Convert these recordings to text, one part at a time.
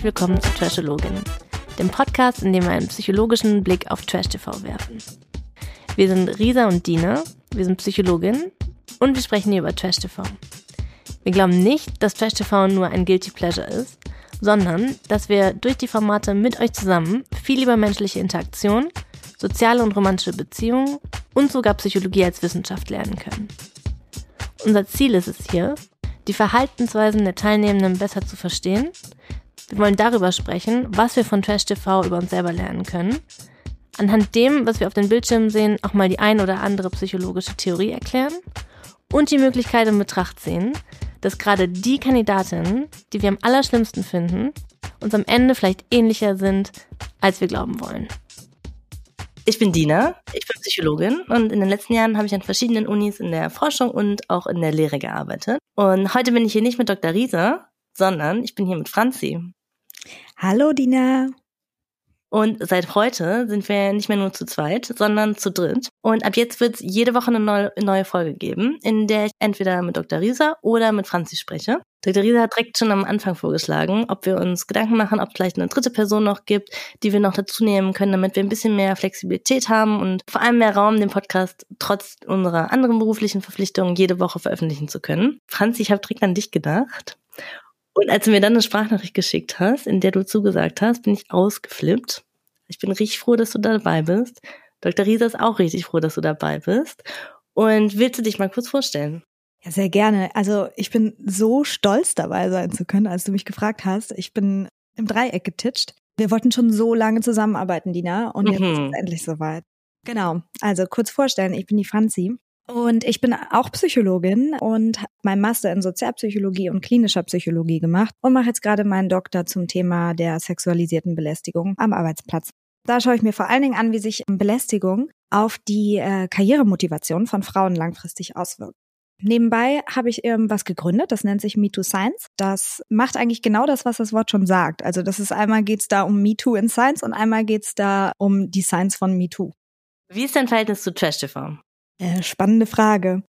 Herzlich willkommen zu Trashologin, dem Podcast, in dem wir einen psychologischen Blick auf Trash TV werfen. Wir sind Risa und Dina, wir sind Psychologin und wir sprechen hier über Trash TV. Wir glauben nicht, dass Trash TV nur ein Guilty Pleasure ist, sondern dass wir durch die Formate mit euch zusammen viel über menschliche Interaktion, soziale und romantische Beziehungen und sogar Psychologie als Wissenschaft lernen können. Unser Ziel ist es hier, die Verhaltensweisen der Teilnehmenden besser zu verstehen. Wir wollen darüber sprechen, was wir von Trash TV über uns selber lernen können. Anhand dem, was wir auf den Bildschirmen sehen, auch mal die ein oder andere psychologische Theorie erklären und die Möglichkeit in Betracht ziehen, dass gerade die Kandidatinnen, die wir am allerschlimmsten finden, uns am Ende vielleicht ähnlicher sind, als wir glauben wollen. Ich bin Dina, ich bin Psychologin und in den letzten Jahren habe ich an verschiedenen Unis in der Forschung und auch in der Lehre gearbeitet. Und heute bin ich hier nicht mit Dr. Rieser, sondern ich bin hier mit Franzi. Hallo Dina. Und seit heute sind wir nicht mehr nur zu zweit, sondern zu dritt. Und ab jetzt wird es jede Woche eine neue, Folge geben, in der ich entweder mit Dr. Rieser oder mit Franzi spreche. Dr. Rieser hat direkt schon am Anfang vorgeschlagen, ob wir uns Gedanken machen, ob es vielleicht eine dritte Person noch gibt, die wir noch dazu nehmen können, damit wir ein bisschen mehr Flexibilität haben und vor allem mehr Raum, den Podcast trotz unserer anderen beruflichen Verpflichtungen jede Woche veröffentlichen zu können. Franzi, ich habe direkt an dich gedacht. Und als du mir dann eine Sprachnachricht geschickt hast, in der du zugesagt hast, bin ich ausgeflippt. Ich bin richtig froh, dass du dabei bist. Dr. Rieser ist auch richtig froh, dass du dabei bist. Und willst du dich mal kurz vorstellen? Ja, sehr gerne. Also ich bin so stolz dabei sein zu können, als du mich gefragt hast. Ich bin im Dreieck getitscht. Wir wollten schon so lange zusammenarbeiten, Dina, und jetzt mhm. ist es endlich soweit. Genau. Also kurz vorstellen, ich bin die Franzi. Und ich bin auch Psychologin und habe meinen Master in Sozialpsychologie und klinischer Psychologie gemacht und mache jetzt gerade meinen Doktor zum Thema der sexualisierten Belästigung am Arbeitsplatz. Da schaue ich mir vor allen Dingen an, wie sich Belästigung auf die äh, Karrieremotivation von Frauen langfristig auswirkt. Nebenbei habe ich irgendwas gegründet, das nennt sich MeToo Science. Das macht eigentlich genau das, was das Wort schon sagt. Also das ist einmal geht's da um MeToo in Science und einmal geht's da um die Science von MeToo. Wie ist dein Verhältnis zu Trash TV? Äh, spannende Frage.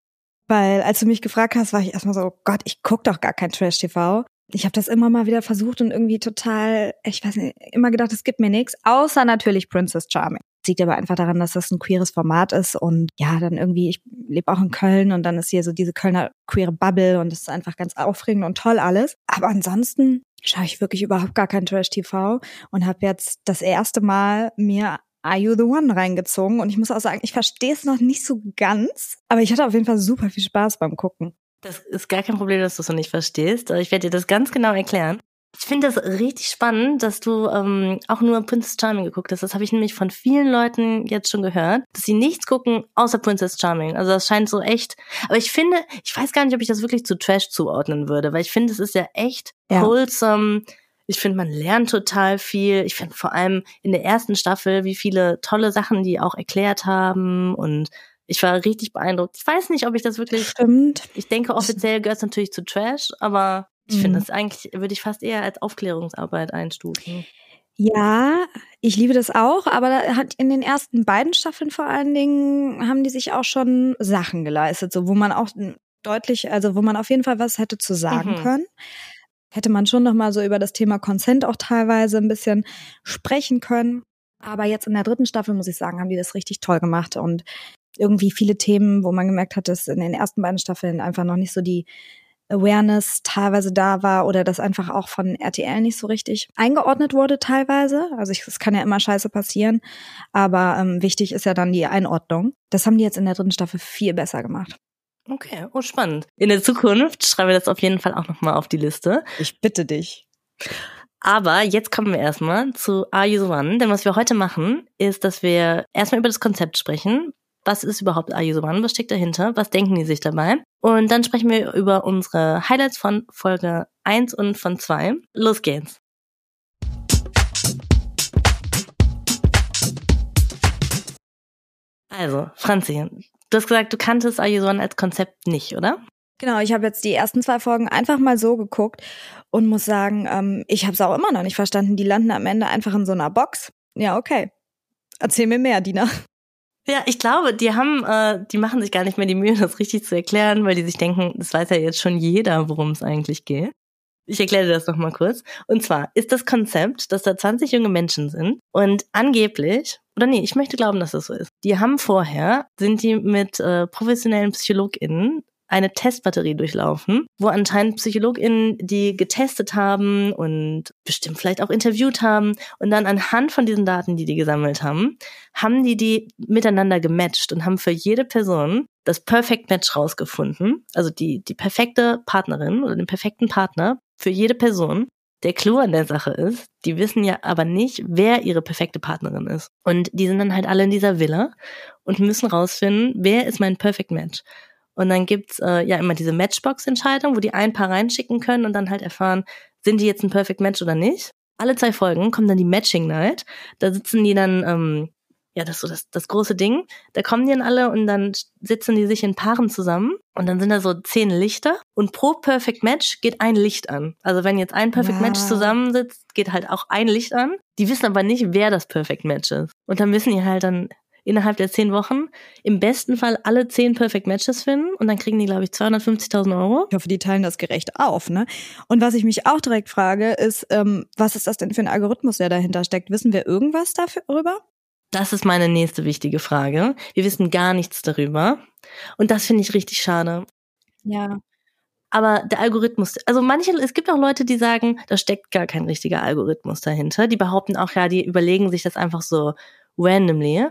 Weil als du mich gefragt hast, war ich erstmal so, oh Gott, ich guck doch gar kein Trash-TV. Ich habe das immer mal wieder versucht und irgendwie total, ich weiß nicht, immer gedacht, es gibt mir nichts, außer natürlich Princess Charming. Das liegt aber einfach daran, dass das ein queeres Format ist und ja, dann irgendwie, ich lebe auch in Köln und dann ist hier so diese Kölner queere Bubble und es ist einfach ganz aufregend und toll alles. Aber ansonsten schaue ich wirklich überhaupt gar kein Trash-TV und habe jetzt das erste Mal mir Are You the One reingezogen. Und ich muss auch sagen, ich verstehe es noch nicht so ganz, aber ich hatte auf jeden Fall super viel Spaß beim Gucken. Das ist gar kein Problem, dass du es noch nicht verstehst. Ich werde dir das ganz genau erklären. Ich finde das richtig spannend, dass du ähm, auch nur Princess Charming geguckt hast. Das habe ich nämlich von vielen Leuten jetzt schon gehört, dass sie nichts gucken außer Princess Charming. Also das scheint so echt. Aber ich finde, ich weiß gar nicht, ob ich das wirklich zu Trash zuordnen würde, weil ich finde, es ist ja echt ja. wholesome ich finde, man lernt total viel. Ich finde vor allem in der ersten Staffel, wie viele tolle Sachen die auch erklärt haben und ich war richtig beeindruckt. Ich weiß nicht, ob ich das wirklich. Stimmt. Ich denke, offiziell gehört es natürlich zu Trash, aber ich mhm. finde das eigentlich, würde ich fast eher als Aufklärungsarbeit einstufen. Ja, ich liebe das auch, aber hat in den ersten beiden Staffeln vor allen Dingen haben die sich auch schon Sachen geleistet, so wo man auch deutlich, also wo man auf jeden Fall was hätte zu sagen mhm. können hätte man schon noch mal so über das Thema Consent auch teilweise ein bisschen sprechen können. Aber jetzt in der dritten Staffel, muss ich sagen, haben die das richtig toll gemacht und irgendwie viele Themen, wo man gemerkt hat, dass in den ersten beiden Staffeln einfach noch nicht so die Awareness teilweise da war oder das einfach auch von RTL nicht so richtig eingeordnet wurde teilweise. Also es kann ja immer scheiße passieren, aber ähm, wichtig ist ja dann die Einordnung. Das haben die jetzt in der dritten Staffel viel besser gemacht. Okay, oh spannend. In der Zukunft schreiben wir das auf jeden Fall auch nochmal auf die Liste. Ich bitte dich. Aber jetzt kommen wir erstmal zu Are You the One? Denn was wir heute machen, ist, dass wir erstmal über das Konzept sprechen. Was ist überhaupt Are You the One? Was steckt dahinter? Was denken die sich dabei? Und dann sprechen wir über unsere Highlights von Folge 1 und von 2. Los geht's. Also, Franzi, Du hast gesagt, du kanntest Ayuson als Konzept nicht, oder? Genau, ich habe jetzt die ersten zwei Folgen einfach mal so geguckt und muss sagen, ähm, ich habe es auch immer noch nicht verstanden. Die landen am Ende einfach in so einer Box. Ja, okay. Erzähl mir mehr, Dina. Ja, ich glaube, die haben, äh, die machen sich gar nicht mehr die Mühe, das richtig zu erklären, weil die sich denken, das weiß ja jetzt schon jeder, worum es eigentlich geht. Ich erkläre dir das nochmal kurz. Und zwar ist das Konzept, dass da 20 junge Menschen sind und angeblich, oder nee, ich möchte glauben, dass das so ist. Die haben vorher, sind die mit äh, professionellen PsychologInnen eine Testbatterie durchlaufen, wo anscheinend PsychologInnen die getestet haben und bestimmt vielleicht auch interviewt haben und dann anhand von diesen Daten, die die gesammelt haben, haben die die miteinander gematcht und haben für jede Person das Perfect Match rausgefunden, also die, die perfekte Partnerin oder den perfekten Partner für jede Person. Der Clou an der Sache ist, die wissen ja aber nicht, wer ihre perfekte Partnerin ist. Und die sind dann halt alle in dieser Villa und müssen rausfinden, wer ist mein Perfect Match. Und dann gibt's äh, ja immer diese Matchbox-Entscheidung, wo die ein Paar reinschicken können und dann halt erfahren, sind die jetzt ein Perfect Match oder nicht. Alle zwei Folgen kommt dann die Matching Night. Da sitzen die dann, ähm, ja, das ist so das, das große Ding. Da kommen die dann alle und dann sitzen die sich in Paaren zusammen und dann sind da so zehn Lichter und pro Perfect Match geht ein Licht an. Also wenn jetzt ein Perfect wow. Match zusammensitzt, geht halt auch ein Licht an. Die wissen aber nicht, wer das Perfect Match ist. Und dann müssen die halt dann innerhalb der zehn Wochen im besten Fall alle zehn Perfect Matches finden und dann kriegen die, glaube ich, 250.000 Euro. Ich hoffe, die teilen das gerecht auf, ne? Und was ich mich auch direkt frage, ist, ähm, was ist das denn für ein Algorithmus, der dahinter steckt? Wissen wir irgendwas darüber? Das ist meine nächste wichtige Frage. Wir wissen gar nichts darüber. Und das finde ich richtig schade. Ja. Aber der Algorithmus, also manche, es gibt auch Leute, die sagen, da steckt gar kein richtiger Algorithmus dahinter. Die behaupten auch, ja, die überlegen sich das einfach so randomly.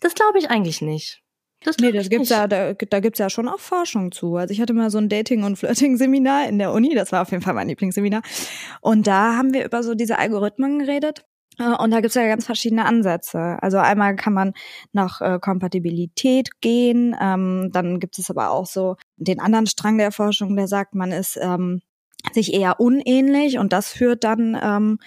Das glaube ich eigentlich nicht. Das nee, das gibt's nicht. ja, da, da gibt's ja schon auch Forschung zu. Also ich hatte mal so ein Dating- und Flirting-Seminar in der Uni, das war auf jeden Fall mein Lieblingsseminar. Und da haben wir über so diese Algorithmen geredet. Äh, und da gibt's ja ganz verschiedene Ansätze. Also einmal kann man nach äh, Kompatibilität gehen, ähm, dann gibt es aber auch so den anderen Strang der Forschung, der sagt, man ist ähm, sich eher unähnlich und das führt dann ähm,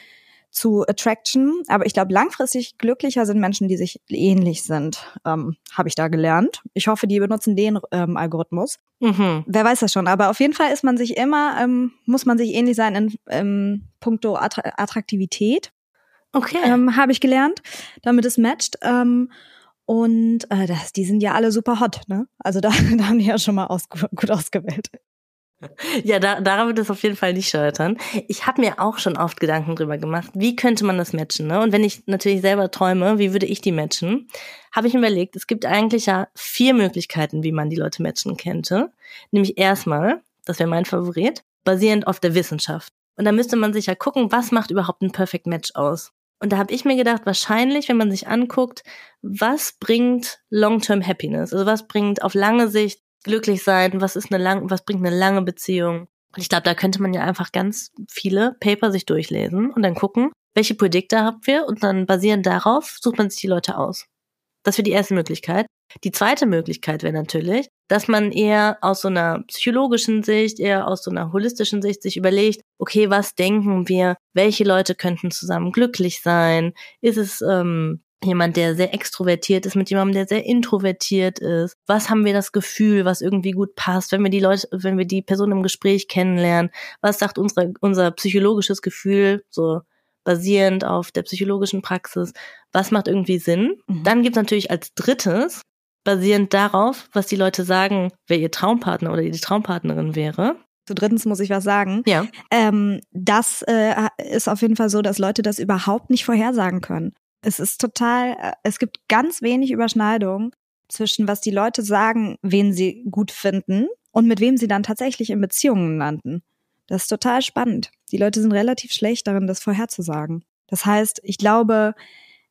zu Attraction. Aber ich glaube, langfristig glücklicher sind Menschen, die sich ähnlich sind, ähm, habe ich da gelernt. Ich hoffe, die benutzen den ähm, Algorithmus. Mhm. Wer weiß das schon. Aber auf jeden Fall ist man sich immer, ähm, muss man sich ähnlich sein in ähm, puncto Attraktivität. Okay. Ähm, habe ich gelernt, damit es matcht. Ähm, und äh, das, die sind ja alle super hot, ne? Also da, da haben die ja schon mal aus, gut ausgewählt. Ja, da, daran wird es auf jeden Fall nicht scheitern. Ich habe mir auch schon oft Gedanken drüber gemacht, wie könnte man das matchen. Ne? Und wenn ich natürlich selber träume, wie würde ich die matchen, habe ich mir überlegt, es gibt eigentlich ja vier Möglichkeiten, wie man die Leute matchen könnte. Nämlich erstmal, das wäre mein Favorit, basierend auf der Wissenschaft. Und da müsste man sich ja gucken, was macht überhaupt ein Perfect Match aus. Und da habe ich mir gedacht, wahrscheinlich, wenn man sich anguckt, was bringt Long-Term Happiness? Also was bringt auf lange Sicht glücklich sein, was ist eine lang, was bringt eine lange Beziehung. Und ich glaube, da könnte man ja einfach ganz viele Paper sich durchlesen und dann gucken, welche Predictor habt wir und dann basierend darauf sucht man sich die Leute aus. Das wäre die erste Möglichkeit. Die zweite Möglichkeit wäre natürlich, dass man eher aus so einer psychologischen Sicht, eher aus so einer holistischen Sicht sich überlegt, okay, was denken wir, welche Leute könnten zusammen glücklich sein? Ist es ähm, jemand, der sehr extrovertiert ist, mit jemandem, der sehr introvertiert ist? Was haben wir das Gefühl, was irgendwie gut passt, wenn wir die Leute, wenn wir die Person im Gespräch kennenlernen? Was sagt unsere, unser psychologisches Gefühl, so basierend auf der psychologischen Praxis? Was macht irgendwie Sinn? Mhm. Dann gibt es natürlich als drittes, basierend darauf, was die Leute sagen, wer ihr Traumpartner oder die Traumpartnerin wäre. Zu drittens muss ich was sagen. Ja. Ähm, das äh, ist auf jeden Fall so, dass Leute das überhaupt nicht vorhersagen können. Es ist total, äh, es gibt ganz wenig Überschneidung zwischen was die Leute sagen, wen sie gut finden und mit wem sie dann tatsächlich in Beziehungen landen. Das ist total spannend. Die Leute sind relativ schlecht darin, das vorherzusagen. Das heißt, ich glaube,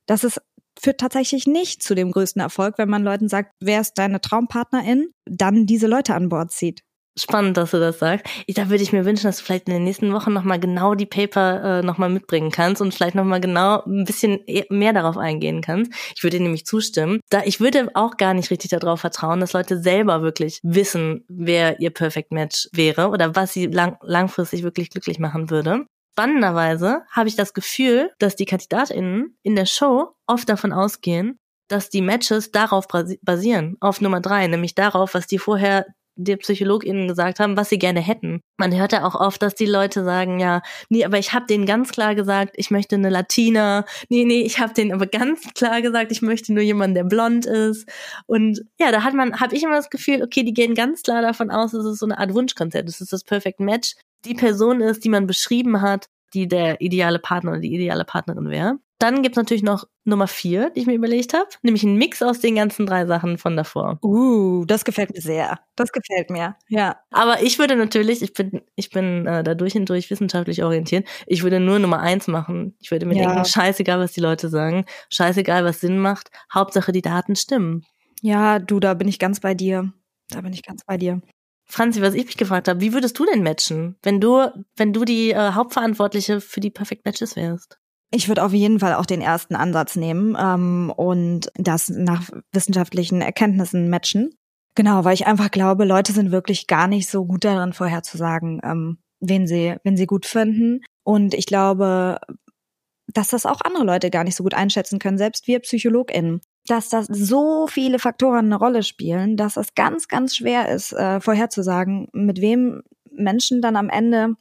dass es führt tatsächlich nicht zu dem größten Erfolg, wenn man Leuten sagt, wer ist deine Traumpartnerin, dann diese Leute an Bord zieht. Spannend, dass du das sagst. Ich, da würde ich mir wünschen, dass du vielleicht in den nächsten Wochen nochmal genau die Paper äh, nochmal mitbringen kannst und vielleicht nochmal genau ein bisschen e, mehr darauf eingehen kannst. Ich würde dir nämlich zustimmen. Da, ich würde auch gar nicht richtig darauf vertrauen, dass Leute selber wirklich wissen, wer ihr Perfect Match wäre oder was sie lang, langfristig wirklich glücklich machen würde. Spannenderweise habe ich das Gefühl, dass die KandidatInnen in der Show oft davon ausgehen, dass die Matches darauf basieren, auf Nummer drei, nämlich darauf, was die vorher die PsychologInnen gesagt haben, was sie gerne hätten. Man hört ja auch oft, dass die Leute sagen, ja, nee, aber ich habe denen ganz klar gesagt, ich möchte eine Latina. Nee, nee, ich habe denen aber ganz klar gesagt, ich möchte nur jemanden, der blond ist. Und ja, da hat man, habe ich immer das Gefühl, okay, die gehen ganz klar davon aus, es ist so eine Art Wunschkonzert, es ist das Perfect Match. Die Person ist, die man beschrieben hat, die der ideale Partner oder die ideale Partnerin wäre. Dann gibt's natürlich noch Nummer vier, die ich mir überlegt habe, nämlich ein Mix aus den ganzen drei Sachen von davor. Uh, das gefällt mir sehr. Das gefällt mir, ja. Aber ich würde natürlich, ich bin, ich bin äh, da durch und durch wissenschaftlich orientiert, ich würde nur Nummer eins machen. Ich würde mir ja. denken, scheißegal, was die Leute sagen, scheißegal, was Sinn macht, Hauptsache die Daten stimmen. Ja, du, da bin ich ganz bei dir. Da bin ich ganz bei dir. Franzi, was ich mich gefragt habe, wie würdest du denn matchen, wenn du, wenn du die äh, Hauptverantwortliche für die Perfect Matches wärst? Ich würde auf jeden Fall auch den ersten Ansatz nehmen ähm, und das nach wissenschaftlichen Erkenntnissen matchen. Genau, weil ich einfach glaube, Leute sind wirklich gar nicht so gut darin, vorherzusagen, ähm, wen sie, wen sie gut finden. Und ich glaube, dass das auch andere Leute gar nicht so gut einschätzen können, selbst wir PsychologInnen. Dass das so viele Faktoren eine Rolle spielen, dass es ganz, ganz schwer ist, äh, vorherzusagen, mit wem Menschen dann am Ende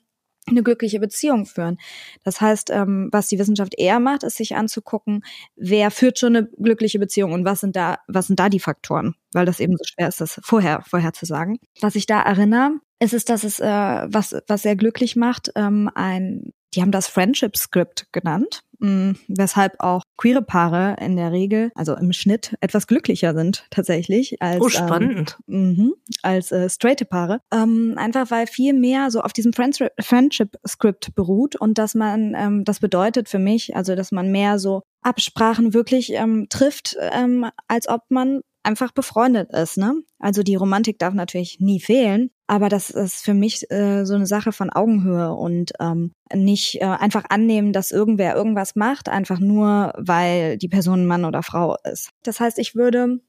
eine glückliche Beziehung führen. Das heißt, ähm, was die Wissenschaft eher macht, ist sich anzugucken, wer führt schon eine glückliche Beziehung und was sind da, was sind da die Faktoren, weil das eben so schwer ist, das vorher, vorher zu sagen. Was ich da erinnere, ist es, dass es äh, was, was sehr glücklich macht, ähm, ein, die haben das Friendship Script genannt mh, mm, weshalb auch queere Paare in der Regel, also im Schnitt, etwas glücklicher sind tatsächlich als oh, spannend. Ähm, mh, als äh, straighte Paare. Ähm, einfach weil viel mehr so auf diesem Friendship Script beruht und dass man, ähm, das bedeutet für mich, also dass man mehr so Absprachen wirklich ähm, trifft, ähm, als ob man einfach befreundet ist. Ne? Also die Romantik darf natürlich nie fehlen, aber das ist für mich äh, so eine Sache von Augenhöhe und ähm, nicht äh, einfach annehmen, dass irgendwer irgendwas macht, einfach nur, weil die Person Mann oder Frau ist. Das heißt, ich würde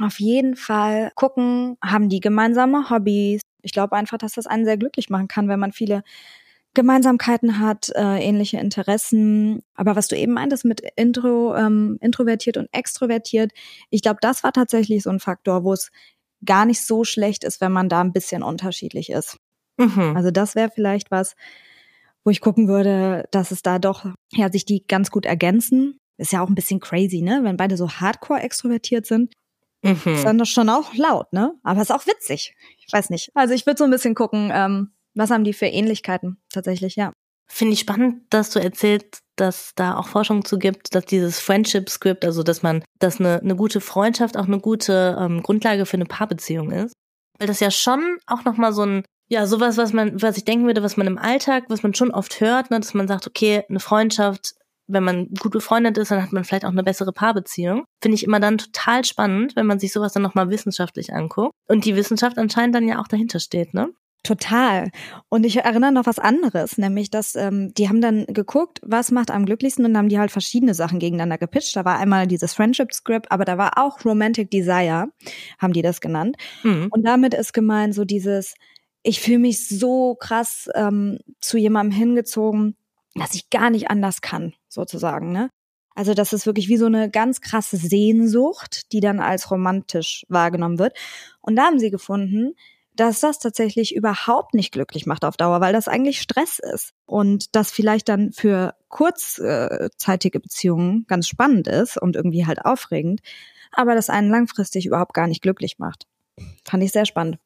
auf jeden Fall gucken, haben die gemeinsame Hobbys. Ich glaube einfach, dass das einen sehr glücklich machen kann, wenn man viele Gemeinsamkeiten hat, äh, ähnliche Interessen. Aber was du eben meintest mit Intro, ähm, introvertiert und extrovertiert, ich glaube, das war tatsächlich so ein Faktor, wo es gar nicht so schlecht ist, wenn man da ein bisschen unterschiedlich ist. Mhm. Also das wäre vielleicht was, wo ich gucken würde, dass es da doch, ja, sich die ganz gut ergänzen. Ist ja auch ein bisschen crazy, ne? Wenn beide so hardcore extrovertiert sind, mhm. ist dann das schon auch laut, ne? Aber ist auch witzig. Ich weiß nicht. Also ich würde so ein bisschen gucken, ähm, was haben die für Ähnlichkeiten tatsächlich, ja. Finde ich spannend, dass du erzählst, dass da auch Forschung zu gibt, dass dieses Friendship Script, also dass man, dass eine, eine gute Freundschaft auch eine gute ähm, Grundlage für eine Paarbeziehung ist. Weil das ja schon auch nochmal so ein, ja, sowas, was man, was ich denken würde, was man im Alltag, was man schon oft hört, ne, dass man sagt, okay, eine Freundschaft, wenn man gut befreundet ist, dann hat man vielleicht auch eine bessere Paarbeziehung. Finde ich immer dann total spannend, wenn man sich sowas dann nochmal wissenschaftlich anguckt. Und die Wissenschaft anscheinend dann ja auch dahinter steht, ne? Total. Und ich erinnere noch was anderes, nämlich, dass ähm, die haben dann geguckt, was macht am glücklichsten und haben die halt verschiedene Sachen gegeneinander gepitcht. Da war einmal dieses Friendship Script, aber da war auch Romantic Desire, haben die das genannt. Mhm. Und damit ist gemeint so dieses, ich fühle mich so krass ähm, zu jemandem hingezogen, dass ich gar nicht anders kann, sozusagen, ne? Also das ist wirklich wie so eine ganz krasse Sehnsucht, die dann als romantisch wahrgenommen wird. Und da haben sie gefunden, dass das tatsächlich überhaupt nicht glücklich macht auf Dauer, weil das eigentlich Stress ist und das vielleicht dann für kurzzeitige Beziehungen ganz spannend ist und irgendwie halt aufregend, aber das einen langfristig überhaupt gar nicht glücklich macht. Fand ich sehr spannend.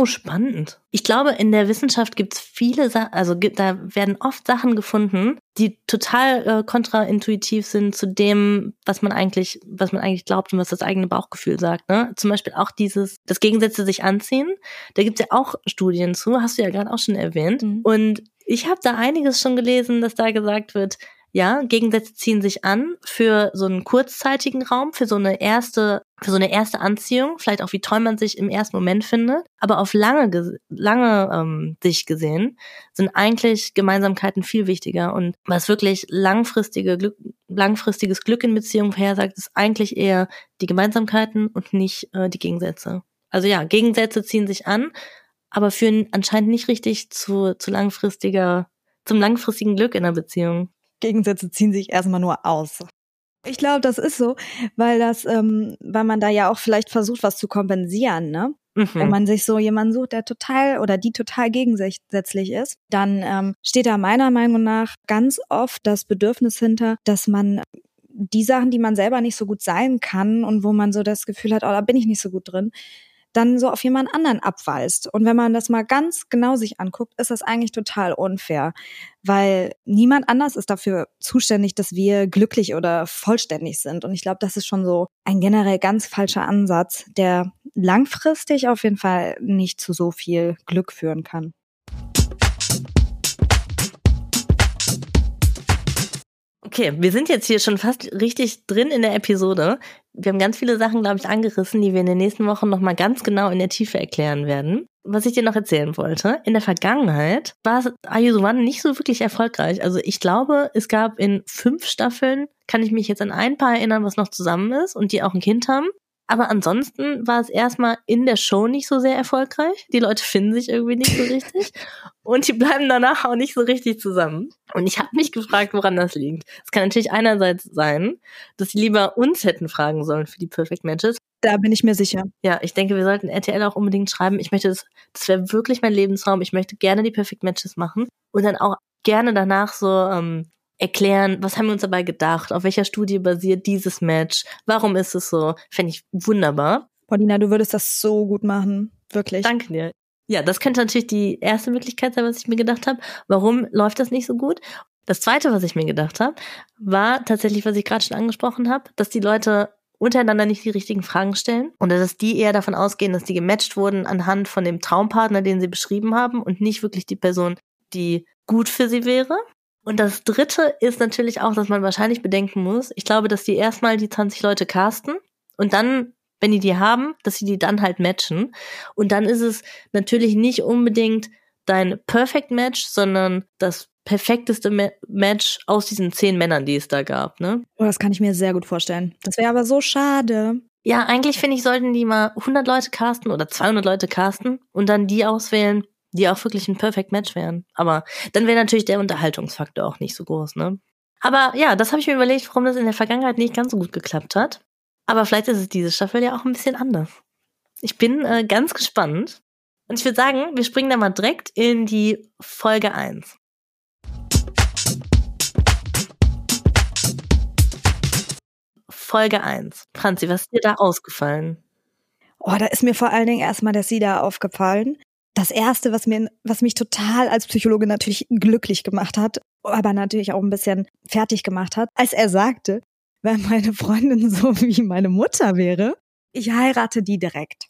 Oh, spannend. Ich glaube, in der Wissenschaft gibt es viele Sachen, also da werden oft Sachen gefunden, die total äh, kontraintuitiv sind zu dem, was man eigentlich, was man eigentlich glaubt und was das eigene Bauchgefühl sagt. Ne? Zum Beispiel auch dieses, das Gegensätze sich anziehen. Da gibt es ja auch Studien zu, hast du ja gerade auch schon erwähnt. Mhm. Und ich habe da einiges schon gelesen, dass da gesagt wird, ja, Gegensätze ziehen sich an für so einen kurzzeitigen Raum, für so eine erste, für so eine erste Anziehung, vielleicht auch wie toll man sich im ersten Moment findet. Aber auf lange, lange ähm, Sicht gesehen sind eigentlich Gemeinsamkeiten viel wichtiger. Und was wirklich langfristige Glück, langfristiges Glück in Beziehungen vorhersagt, ist eigentlich eher die Gemeinsamkeiten und nicht äh, die Gegensätze. Also ja, Gegensätze ziehen sich an, aber führen anscheinend nicht richtig zu, zu langfristiger, zum langfristigen Glück in der Beziehung. Gegensätze ziehen sich erstmal nur aus. Ich glaube, das ist so, weil das, ähm, weil man da ja auch vielleicht versucht, was zu kompensieren, ne? Mhm. Wenn man sich so jemanden sucht, der total oder die total gegensätzlich ist, dann ähm, steht da meiner Meinung nach ganz oft das Bedürfnis hinter, dass man die Sachen, die man selber nicht so gut sein kann und wo man so das Gefühl hat, oh, da bin ich nicht so gut drin, dann so auf jemand anderen abweist. Und wenn man das mal ganz genau sich anguckt, ist das eigentlich total unfair, weil niemand anders ist dafür zuständig, dass wir glücklich oder vollständig sind. Und ich glaube, das ist schon so ein generell ganz falscher Ansatz, der langfristig auf jeden Fall nicht zu so viel Glück führen kann. Okay, wir sind jetzt hier schon fast richtig drin in der Episode. Wir haben ganz viele Sachen, glaube ich, angerissen, die wir in den nächsten Wochen nochmal ganz genau in der Tiefe erklären werden. Was ich dir noch erzählen wollte, in der Vergangenheit war One nicht so wirklich erfolgreich. Also ich glaube, es gab in fünf Staffeln, kann ich mich jetzt an ein paar erinnern, was noch zusammen ist und die auch ein Kind haben. Aber ansonsten war es erstmal in der Show nicht so sehr erfolgreich. Die Leute finden sich irgendwie nicht so richtig. und die bleiben danach auch nicht so richtig zusammen. Und ich habe mich gefragt, woran das liegt. Es kann natürlich einerseits sein, dass sie lieber uns hätten fragen sollen für die Perfect Matches. Da bin ich mir sicher. Ja, ich denke, wir sollten RTL auch unbedingt schreiben. Ich möchte das, das wäre wirklich mein Lebensraum. Ich möchte gerne die Perfect Matches machen und dann auch gerne danach so ähm, erklären, was haben wir uns dabei gedacht, auf welcher Studie basiert dieses Match, warum ist es so, fände ich wunderbar. Paulina, du würdest das so gut machen, wirklich. Danke dir. Ja, das könnte natürlich die erste Möglichkeit sein, was ich mir gedacht habe. Warum läuft das nicht so gut? Das zweite, was ich mir gedacht habe, war tatsächlich, was ich gerade schon angesprochen habe, dass die Leute untereinander nicht die richtigen Fragen stellen oder dass die eher davon ausgehen, dass die gematcht wurden anhand von dem Traumpartner, den sie beschrieben haben und nicht wirklich die Person, die gut für sie wäre. Und das dritte ist natürlich auch, dass man wahrscheinlich bedenken muss, ich glaube, dass die erstmal die 20 Leute casten und dann, wenn die die haben, dass sie die dann halt matchen. Und dann ist es natürlich nicht unbedingt dein Perfect Match, sondern das perfekteste Ma Match aus diesen zehn Männern, die es da gab, ne? Oh, das kann ich mir sehr gut vorstellen. Das wäre aber so schade. Ja, eigentlich finde ich, sollten die mal 100 Leute casten oder 200 Leute casten und dann die auswählen, die auch wirklich ein Perfect Match wären. Aber dann wäre natürlich der Unterhaltungsfaktor auch nicht so groß, ne? Aber ja, das habe ich mir überlegt, warum das in der Vergangenheit nicht ganz so gut geklappt hat. Aber vielleicht ist es diese Staffel ja auch ein bisschen anders. Ich bin äh, ganz gespannt. Und ich würde sagen, wir springen da mal direkt in die Folge 1. Folge 1. Franzi, was ist dir da ausgefallen? Oh, da ist mir vor allen Dingen erstmal der Sida aufgefallen das erste, was mir, was mich total als Psychologe natürlich glücklich gemacht hat, aber natürlich auch ein bisschen fertig gemacht hat, als er sagte, wenn meine Freundin so wie meine Mutter wäre, ich heirate die direkt.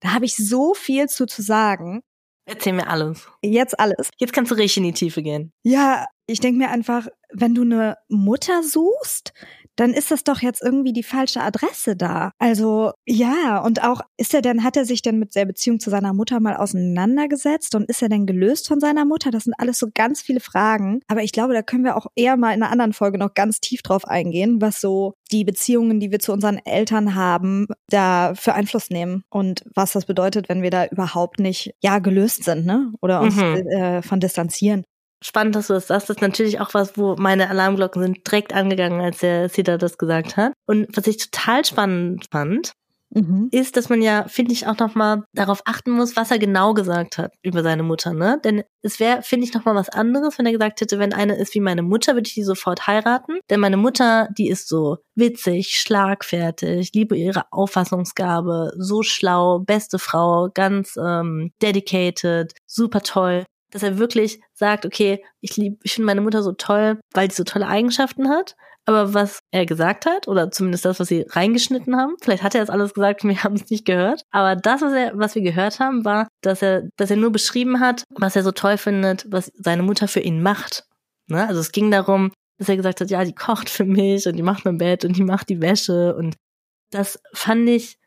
Da habe ich so viel zu, zu sagen. Erzähl mir alles. Jetzt alles. Jetzt kannst du richtig in die Tiefe gehen. Ja, ich denke mir einfach, wenn du eine Mutter suchst, dann ist das doch jetzt irgendwie die falsche Adresse da. Also ja, und auch ist er denn, hat er sich denn mit der Beziehung zu seiner Mutter mal auseinandergesetzt und ist er denn gelöst von seiner Mutter? Das sind alles so ganz viele Fragen. Aber ich glaube, da können wir auch eher mal in einer anderen Folge noch ganz tief drauf eingehen, was so die Beziehungen, die wir zu unseren Eltern haben, da für Einfluss nehmen und was das bedeutet, wenn wir da überhaupt nicht ja gelöst sind, ne? Oder uns mhm. äh, von distanzieren spannend, dass du das sagst. Das ist natürlich auch was, wo meine Alarmglocken sind direkt angegangen, als der Sita das gesagt hat. Und was ich total spannend fand, mhm. ist, dass man ja, finde ich, auch nochmal darauf achten muss, was er genau gesagt hat über seine Mutter, ne? Denn es wäre, finde ich, nochmal was anderes, wenn er gesagt hätte, wenn eine ist wie meine Mutter, würde ich die sofort heiraten. Denn meine Mutter, die ist so witzig, schlagfertig, liebe ihre Auffassungsgabe, so schlau, beste Frau, ganz ähm, dedicated, super toll dass er wirklich sagt, okay, ich liebe, ich finde meine Mutter so toll, weil sie so tolle Eigenschaften hat. Aber was er gesagt hat, oder zumindest das, was sie reingeschnitten haben, vielleicht hat er das alles gesagt, wir haben es nicht gehört. Aber das, was er, was wir gehört haben, war, dass er, dass er nur beschrieben hat, was er so toll findet, was seine Mutter für ihn macht. Ne? Also es ging darum, dass er gesagt hat, ja, die kocht für mich und die macht mein Bett und die macht die Wäsche und das fand ich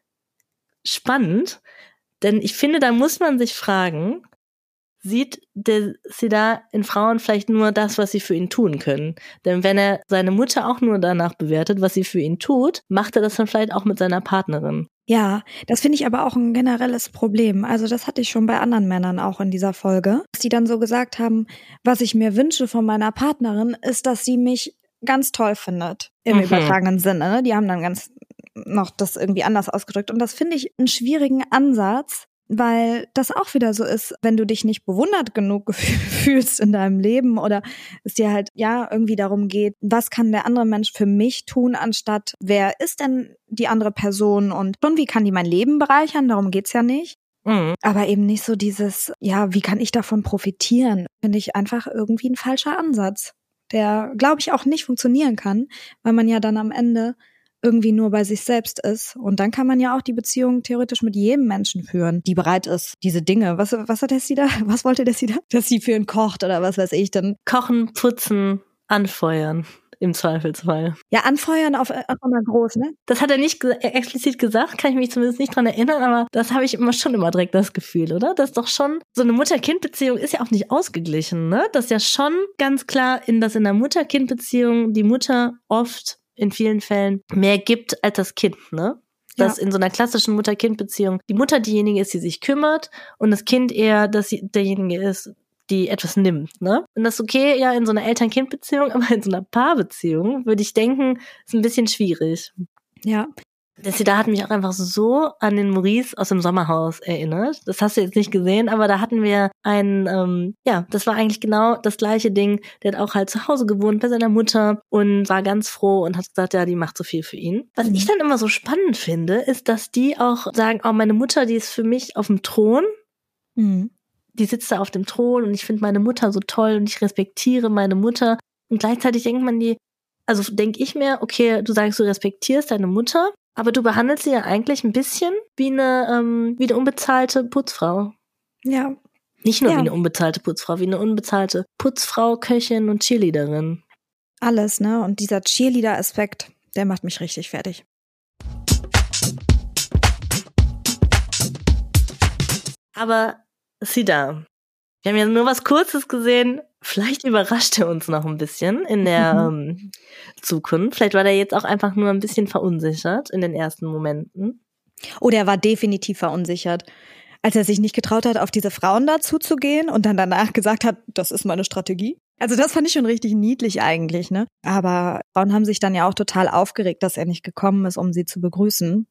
spannend, denn ich finde, da muss man sich fragen, sieht der Sida in Frauen vielleicht nur das, was sie für ihn tun können. Denn wenn er seine Mutter auch nur danach bewertet, was sie für ihn tut, macht er das dann vielleicht auch mit seiner Partnerin. Ja, das finde ich aber auch ein generelles Problem. Also das hatte ich schon bei anderen Männern auch in dieser Folge, dass die dann so gesagt haben, was ich mir wünsche von meiner Partnerin, ist, dass sie mich ganz toll findet. Im mhm. übertragenen Sinne. Ne? Die haben dann ganz noch das irgendwie anders ausgedrückt. Und das finde ich einen schwierigen Ansatz, weil das auch wieder so ist, wenn du dich nicht bewundert genug fühlst in deinem Leben oder es dir halt ja irgendwie darum geht, was kann der andere Mensch für mich tun, anstatt wer ist denn die andere Person und schon wie kann die mein Leben bereichern, darum geht's ja nicht. Mhm. Aber eben nicht so dieses, ja, wie kann ich davon profitieren, finde ich einfach irgendwie ein falscher Ansatz, der, glaube ich, auch nicht funktionieren kann, weil man ja dann am Ende irgendwie nur bei sich selbst ist. Und dann kann man ja auch die Beziehung theoretisch mit jedem Menschen führen, die bereit ist, diese Dinge. Was, was hat Dessi da? Was wollte Dessi da? Dass sie für ihn kocht oder was weiß ich dann. Kochen, putzen, anfeuern. Im Zweifelsfall. Ja, anfeuern auf, auf einmal groß, ne? Das hat er nicht ge explizit gesagt, kann ich mich zumindest nicht dran erinnern, aber das habe ich immer schon immer direkt das Gefühl, oder? Das ist doch schon, so eine Mutter-Kind-Beziehung ist ja auch nicht ausgeglichen, ne? Das ist ja schon ganz klar, in dass in der Mutter-Kind-Beziehung die Mutter oft in vielen Fällen mehr gibt als das Kind, ne? Dass ja. in so einer klassischen Mutter-Kind-Beziehung die Mutter diejenige ist, die sich kümmert und das Kind eher dass sie derjenige ist, die etwas nimmt, ne? Und das ist okay, ja, in so einer Eltern-Kind-Beziehung, aber in so einer Paarbeziehung würde ich denken, ist ein bisschen schwierig. Ja, das da hat mich auch einfach so an den Maurice aus dem Sommerhaus erinnert. Das hast du jetzt nicht gesehen, aber da hatten wir einen, ähm, ja, das war eigentlich genau das gleiche Ding. Der hat auch halt zu Hause gewohnt bei seiner Mutter und war ganz froh und hat gesagt, ja, die macht so viel für ihn. Was ich dann immer so spannend finde, ist, dass die auch sagen, oh, meine Mutter, die ist für mich auf dem Thron. Mhm. Die sitzt da auf dem Thron und ich finde meine Mutter so toll und ich respektiere meine Mutter. Und gleichzeitig denkt man die, also denke ich mir, okay, du sagst, du respektierst deine Mutter, aber du behandelst sie ja eigentlich ein bisschen wie eine, ähm, wie eine unbezahlte Putzfrau. Ja. Nicht nur ja. wie eine unbezahlte Putzfrau, wie eine unbezahlte Putzfrau, Köchin und Cheerleaderin. Alles, ne? Und dieser Cheerleader-Aspekt, der macht mich richtig fertig. Aber sieh da. Wir haben ja nur was Kurzes gesehen, Vielleicht überrascht er uns noch ein bisschen in der mhm. ähm, Zukunft. Vielleicht war der jetzt auch einfach nur ein bisschen verunsichert in den ersten Momenten. Oder oh, er war definitiv verunsichert. Als er sich nicht getraut hat, auf diese Frauen dazu zu gehen und dann danach gesagt hat, das ist meine Strategie. Also das fand ich schon richtig niedlich eigentlich, ne? Aber Frauen haben sich dann ja auch total aufgeregt, dass er nicht gekommen ist, um sie zu begrüßen.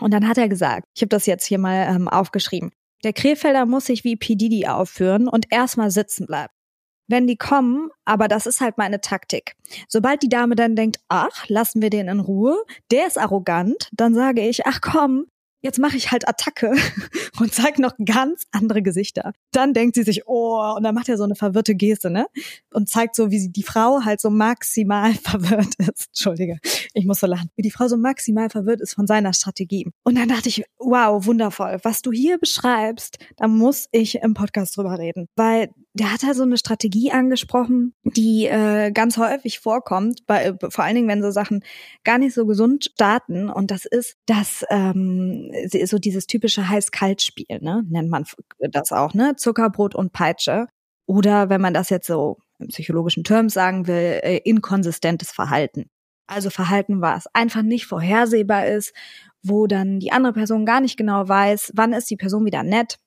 Und dann hat er gesagt, ich habe das jetzt hier mal ähm, aufgeschrieben, der Krefelder muss sich wie P. Didi aufführen und erstmal sitzen bleiben wenn die kommen, aber das ist halt meine Taktik. Sobald die Dame dann denkt, ach, lassen wir den in Ruhe, der ist arrogant, dann sage ich, ach komm, jetzt mache ich halt Attacke und zeige noch ganz andere Gesichter. Dann denkt sie sich, oh, und dann macht er so eine verwirrte Geste, ne? Und zeigt so, wie sie die Frau halt so maximal verwirrt ist. Entschuldige, ich muss so lachen. Wie die Frau so maximal verwirrt ist von seiner Strategie. Und dann dachte ich, wow, wundervoll. Was du hier beschreibst, da muss ich im Podcast drüber reden. Weil der hat halt so eine Strategie angesprochen, die äh, ganz häufig vorkommt, bei, äh, vor allen Dingen, wenn so Sachen gar nicht so gesund starten. Und das ist, dass ähm, so dieses typische Heiß-Kalt-Spiel, ne, nennt man das auch, ne? Zuckerbrot und Peitsche. Oder wenn man das jetzt so im psychologischen Terms sagen will, äh, inkonsistentes Verhalten. Also Verhalten, was einfach nicht vorhersehbar ist, wo dann die andere Person gar nicht genau weiß, wann ist die Person wieder nett,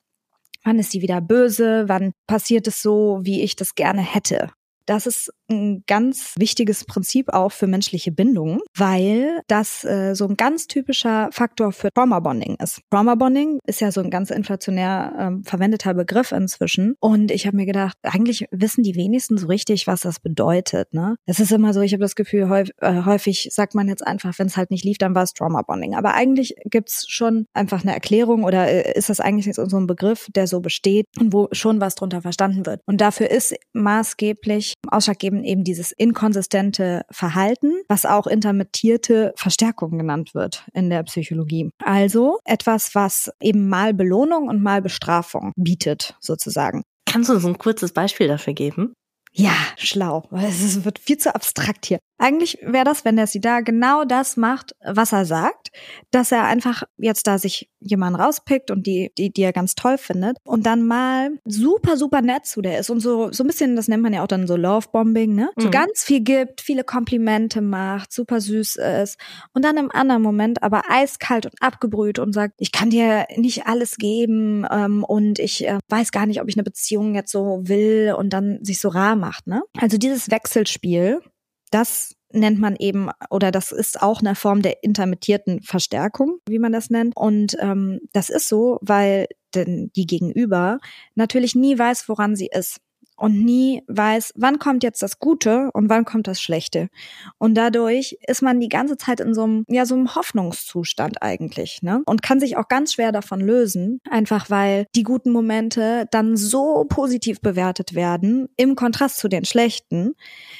wann ist sie wieder böse, wann passiert es so, wie ich das gerne hätte. Das ist ein ganz wichtiges Prinzip auch für menschliche Bindungen, weil das äh, so ein ganz typischer Faktor für Trauma Bonding ist. Trauma Bonding ist ja so ein ganz inflationär ähm, verwendeter Begriff inzwischen. Und ich habe mir gedacht, eigentlich wissen die wenigsten so richtig, was das bedeutet. Ne? Es ist immer so, ich habe das Gefühl, häufig, äh, häufig sagt man jetzt einfach, wenn es halt nicht lief, dann war es Trauma Bonding. Aber eigentlich gibt's schon einfach eine Erklärung oder äh, ist das eigentlich jetzt so ein Begriff, der so besteht und wo schon was drunter verstanden wird. Und dafür ist maßgeblich ausschlaggebend eben eben dieses inkonsistente Verhalten, was auch intermittierte Verstärkung genannt wird in der Psychologie. Also etwas, was eben mal Belohnung und mal Bestrafung bietet, sozusagen. Kannst du uns ein kurzes Beispiel dafür geben? Ja, schlau. Es wird viel zu abstrakt hier. Eigentlich wäre das, wenn der sie da genau das macht, was er sagt, dass er einfach jetzt da sich jemanden rauspickt und die, die, die er ganz toll findet und dann mal super, super nett zu der ist und so, so ein bisschen, das nennt man ja auch dann so Lovebombing, ne? Mhm. So ganz viel gibt, viele Komplimente macht, super süß ist und dann im anderen Moment aber eiskalt und abgebrüht und sagt, ich kann dir nicht alles geben ähm, und ich äh, weiß gar nicht, ob ich eine Beziehung jetzt so will und dann sich so rar macht, ne? Also dieses Wechselspiel, das nennt man eben, oder das ist auch eine Form der intermittierten Verstärkung, wie man das nennt. Und ähm, das ist so, weil denn die Gegenüber natürlich nie weiß, woran sie ist und nie weiß, wann kommt jetzt das Gute und wann kommt das Schlechte. Und dadurch ist man die ganze Zeit in so einem, ja, so einem Hoffnungszustand eigentlich, ne? Und kann sich auch ganz schwer davon lösen, einfach weil die guten Momente dann so positiv bewertet werden, im Kontrast zu den schlechten,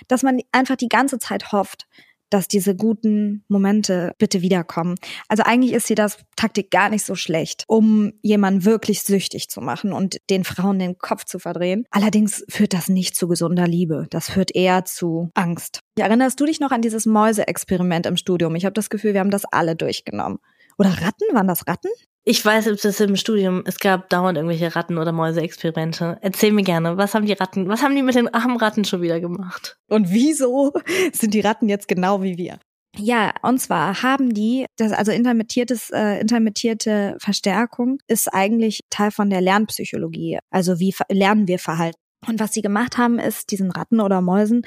dass man einfach die ganze Zeit hofft, dass diese guten Momente bitte wiederkommen. Also eigentlich ist hier das Taktik gar nicht so schlecht, um jemanden wirklich süchtig zu machen und den Frauen den Kopf zu verdrehen. Allerdings führt das nicht zu gesunder Liebe. Das führt eher zu Angst. Erinnerst du dich noch an dieses Mäuse-Experiment im Studium? Ich habe das Gefühl, wir haben das alle durchgenommen. Oder Ratten? Waren das Ratten? Ich weiß, ob das im Studium, es gab dauernd irgendwelche Ratten- oder Mäuse-Experimente. Erzähl mir gerne, was haben die Ratten, was haben die mit den armen Ratten schon wieder gemacht? Und wieso sind die Ratten jetzt genau wie wir? Ja, und zwar haben die, das also intermittiertes, äh, intermittierte Verstärkung ist eigentlich Teil von der Lernpsychologie. Also wie lernen wir Verhalten? Und was sie gemacht haben, ist diesen Ratten oder Mäusen,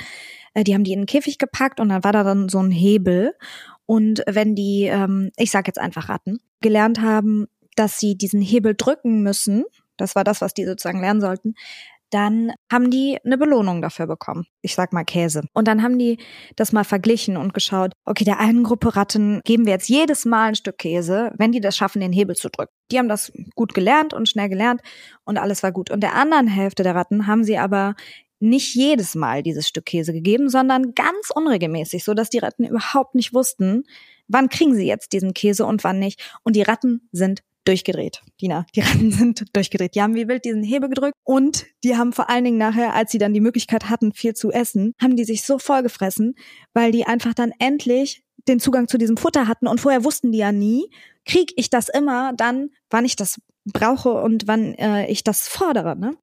äh, die haben die in einen Käfig gepackt und dann war da dann so ein Hebel. Und wenn die, ähm, ich sage jetzt einfach Ratten, gelernt haben, dass sie diesen Hebel drücken müssen, das war das, was die sozusagen lernen sollten, dann haben die eine Belohnung dafür bekommen. Ich sag mal Käse. Und dann haben die das mal verglichen und geschaut, okay, der einen Gruppe Ratten geben wir jetzt jedes Mal ein Stück Käse, wenn die das schaffen, den Hebel zu drücken. Die haben das gut gelernt und schnell gelernt und alles war gut. Und der anderen Hälfte der Ratten haben sie aber nicht jedes Mal dieses Stück Käse gegeben, sondern ganz unregelmäßig, so dass die Ratten überhaupt nicht wussten, wann kriegen sie jetzt diesen Käse und wann nicht. Und die Ratten sind durchgedreht. Dina, die Ratten sind durchgedreht. Die haben wie wild diesen Hebel gedrückt und die haben vor allen Dingen nachher, als sie dann die Möglichkeit hatten, viel zu essen, haben die sich so vollgefressen, weil die einfach dann endlich den Zugang zu diesem Futter hatten und vorher wussten die ja nie, krieg ich das immer dann, wann ich das brauche und wann äh, ich das fordere, ne?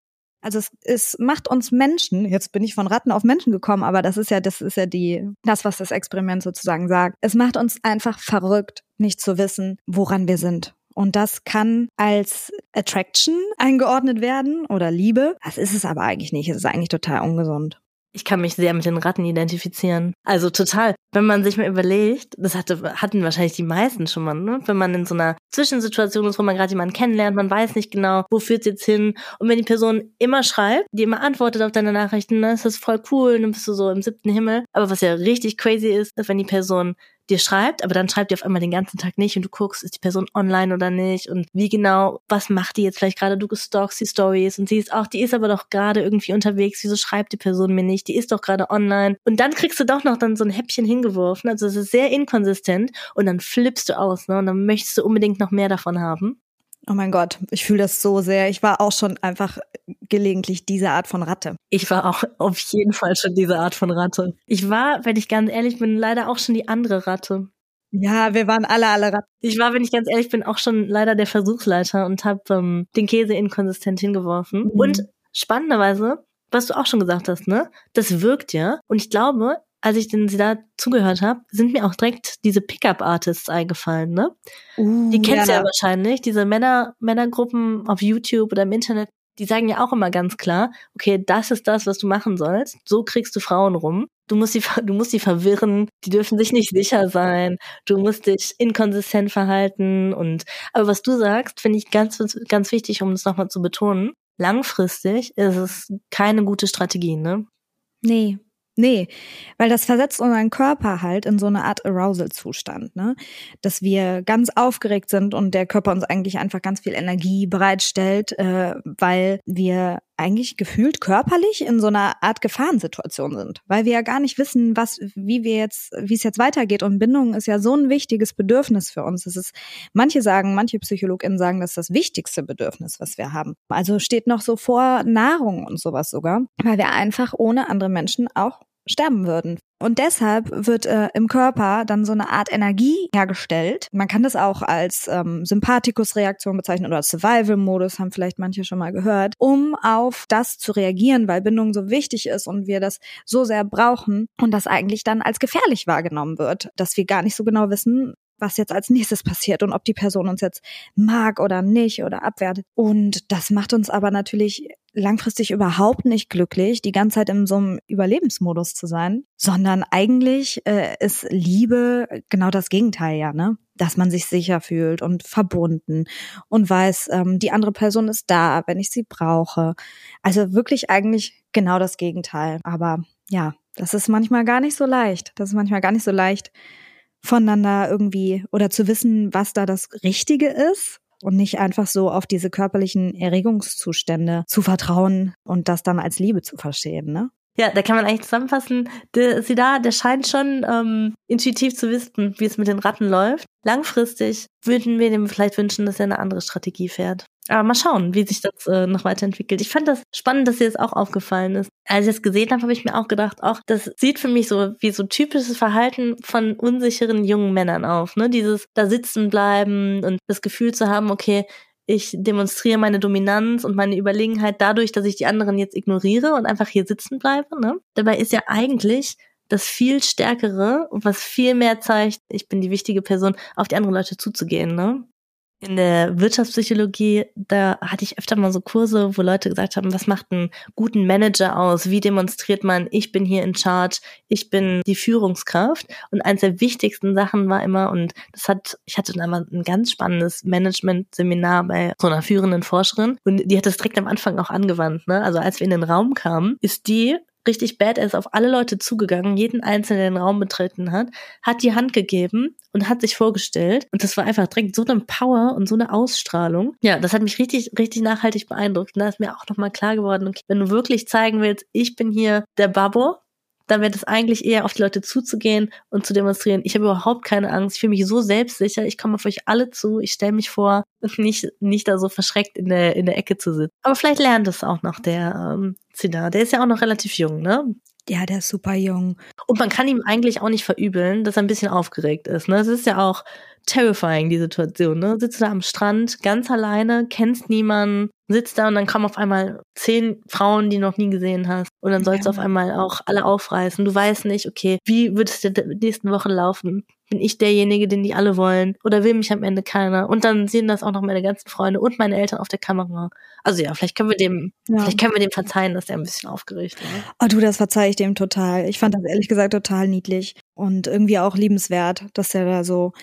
Also es, es macht uns Menschen, jetzt bin ich von Ratten auf Menschen gekommen, aber das ist ja, das ist ja die, das, was das Experiment sozusagen sagt. Es macht uns einfach verrückt, nicht zu wissen, woran wir sind. Und das kann als Attraction eingeordnet werden oder Liebe. Das ist es aber eigentlich nicht. Es ist eigentlich total ungesund. Ich kann mich sehr mit den Ratten identifizieren. Also total. Wenn man sich mal überlegt, das hatte, hatten wahrscheinlich die meisten schon mal, ne? wenn man in so einer Zwischensituation ist, wo man gerade jemanden kennenlernt, man weiß nicht genau, wo führt es jetzt hin. Und wenn die Person immer schreibt, die immer antwortet auf deine Nachrichten, dann ist das voll cool, dann bist du so im siebten Himmel. Aber was ja richtig crazy ist, ist, wenn die Person dir schreibt, aber dann schreibt die auf einmal den ganzen Tag nicht und du guckst, ist die Person online oder nicht und wie genau, was macht die jetzt vielleicht gerade, du gestalkst die Stories und siehst auch, die ist aber doch gerade irgendwie unterwegs, wieso schreibt die Person mir nicht, die ist doch gerade online. Und dann kriegst du doch noch dann so ein Häppchen hingeworfen, also es ist sehr inkonsistent und dann flippst du aus, ne, und dann möchtest du unbedingt noch mehr davon haben. Oh mein Gott, ich fühle das so sehr. Ich war auch schon einfach gelegentlich diese Art von Ratte. Ich war auch auf jeden Fall schon diese Art von Ratte. Ich war, wenn ich ganz ehrlich bin, leider auch schon die andere Ratte. Ja, wir waren alle, alle Ratten. Ich war, wenn ich ganz ehrlich bin, auch schon leider der Versuchsleiter und habe ähm, den Käse inkonsistent hingeworfen. Mhm. Und spannenderweise, was du auch schon gesagt hast, ne? Das wirkt ja. Und ich glaube, als ich denn sie da zugehört habe, sind mir auch direkt diese Pickup-Artists eingefallen, ne? Uh, die kennst ja. ja wahrscheinlich, diese Männer, Männergruppen auf YouTube oder im Internet, die sagen ja auch immer ganz klar, okay, das ist das, was du machen sollst. So kriegst du Frauen rum. Du musst sie, du musst sie verwirren. Die dürfen sich nicht sicher sein. Du musst dich inkonsistent verhalten und, aber was du sagst, finde ich ganz, ganz wichtig, um das nochmal zu betonen. Langfristig ist es keine gute Strategie, ne? Nee, Nee, weil das versetzt unseren Körper halt in so eine Art Arousal-Zustand, ne? Dass wir ganz aufgeregt sind und der Körper uns eigentlich einfach ganz viel Energie bereitstellt, äh, weil wir eigentlich gefühlt körperlich in so einer Art Gefahrensituation sind, weil wir ja gar nicht wissen, was, wie wir jetzt, wie es jetzt weitergeht. Und Bindung ist ja so ein wichtiges Bedürfnis für uns. Es ist, manche sagen, manche PsychologInnen sagen, das ist das wichtigste Bedürfnis, was wir haben. Also steht noch so vor Nahrung und sowas sogar, weil wir einfach ohne andere Menschen auch sterben würden. Und deshalb wird äh, im Körper dann so eine Art Energie hergestellt. Man kann das auch als ähm, Sympathikus-Reaktion bezeichnen oder Survival-Modus, haben vielleicht manche schon mal gehört, um auf das zu reagieren, weil Bindung so wichtig ist und wir das so sehr brauchen und das eigentlich dann als gefährlich wahrgenommen wird, dass wir gar nicht so genau wissen, was jetzt als nächstes passiert und ob die Person uns jetzt mag oder nicht oder abwertet. Und das macht uns aber natürlich langfristig überhaupt nicht glücklich, die ganze Zeit in so einem Überlebensmodus zu sein, sondern eigentlich äh, ist Liebe genau das Gegenteil, ja, ne? Dass man sich sicher fühlt und verbunden und weiß, ähm, die andere Person ist da, wenn ich sie brauche. Also wirklich eigentlich genau das Gegenteil. Aber ja, das ist manchmal gar nicht so leicht. Das ist manchmal gar nicht so leicht, voneinander irgendwie oder zu wissen, was da das Richtige ist und nicht einfach so auf diese körperlichen Erregungszustände zu vertrauen und das dann als Liebe zu verstehen, ne? Ja, da kann man eigentlich zusammenfassen, der Sida, der scheint schon ähm, intuitiv zu wissen, wie es mit den Ratten läuft. Langfristig würden wir dem vielleicht wünschen, dass er eine andere Strategie fährt. Aber mal schauen, wie sich das äh, noch weiterentwickelt. Ich fand das spannend, dass dir das auch aufgefallen ist. Als ich es gesehen habe, habe ich mir auch gedacht, auch das sieht für mich so wie so typisches Verhalten von unsicheren jungen Männern auf. Ne? Dieses da sitzen bleiben und das Gefühl zu haben, okay, ich demonstriere meine Dominanz und meine Überlegenheit dadurch, dass ich die anderen jetzt ignoriere und einfach hier sitzen bleibe. Ne? Dabei ist ja eigentlich das viel stärkere und was viel mehr zeigt, ich bin die wichtige Person, auf die anderen Leute zuzugehen. Ne? In der Wirtschaftspsychologie, da hatte ich öfter mal so Kurse, wo Leute gesagt haben, was macht einen guten Manager aus? Wie demonstriert man, ich bin hier in Charge, ich bin die Führungskraft? Und eins der wichtigsten Sachen war immer, und das hat, ich hatte dann einmal ein ganz spannendes Management-Seminar bei so einer führenden Forscherin und die hat das direkt am Anfang auch angewandt. Ne? Also als wir in den Raum kamen, ist die richtig badass auf alle Leute zugegangen, jeden einzelnen, Raum betreten hat, hat die Hand gegeben und hat sich vorgestellt. Und das war einfach direkt so eine Power und so eine Ausstrahlung. Ja, das hat mich richtig, richtig nachhaltig beeindruckt. Und da ist mir auch nochmal klar geworden, okay, wenn du wirklich zeigen willst, ich bin hier der Babbo, dann wäre es eigentlich eher auf die Leute zuzugehen und zu demonstrieren. Ich habe überhaupt keine Angst. Ich fühle mich so selbstsicher. Ich komme auf euch alle zu. Ich stelle mich vor nicht, nicht da so verschreckt in der, in der Ecke zu sitzen. Aber vielleicht lernt es auch noch der ähm, Zidane. Der ist ja auch noch relativ jung, ne? Ja, der ist super jung. Und man kann ihm eigentlich auch nicht verübeln, dass er ein bisschen aufgeregt ist. Ne? Das ist ja auch terrifying, die Situation. Ne? Sitzt du da am Strand, ganz alleine, kennst niemanden, sitzt da und dann kommen auf einmal zehn Frauen, die du noch nie gesehen hast. Und dann sollst ja. du auf einmal auch alle aufreißen. Du weißt nicht, okay, wie wird es der nächsten Woche laufen? Bin ich derjenige, den die alle wollen? Oder will mich am Ende keiner? Und dann sehen das auch noch meine ganzen Freunde und meine Eltern auf der Kamera. Also ja, vielleicht können wir dem, ja. vielleicht können wir dem verzeihen, dass der ein bisschen aufgeregt war. Oh du, das verzeih ich dem total. Ich fand das ehrlich gesagt total niedlich und irgendwie auch liebenswert, dass er da so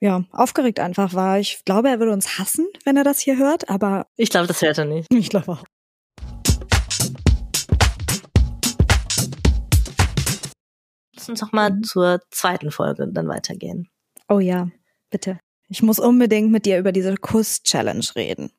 ja, aufgeregt einfach war. Ich glaube, er würde uns hassen, wenn er das hier hört, aber. Ich glaube, das hört er nicht. Ich glaube auch. Lass uns doch mal zur zweiten Folge dann weitergehen. Oh ja, bitte. Ich muss unbedingt mit dir über diese Kuss-Challenge reden.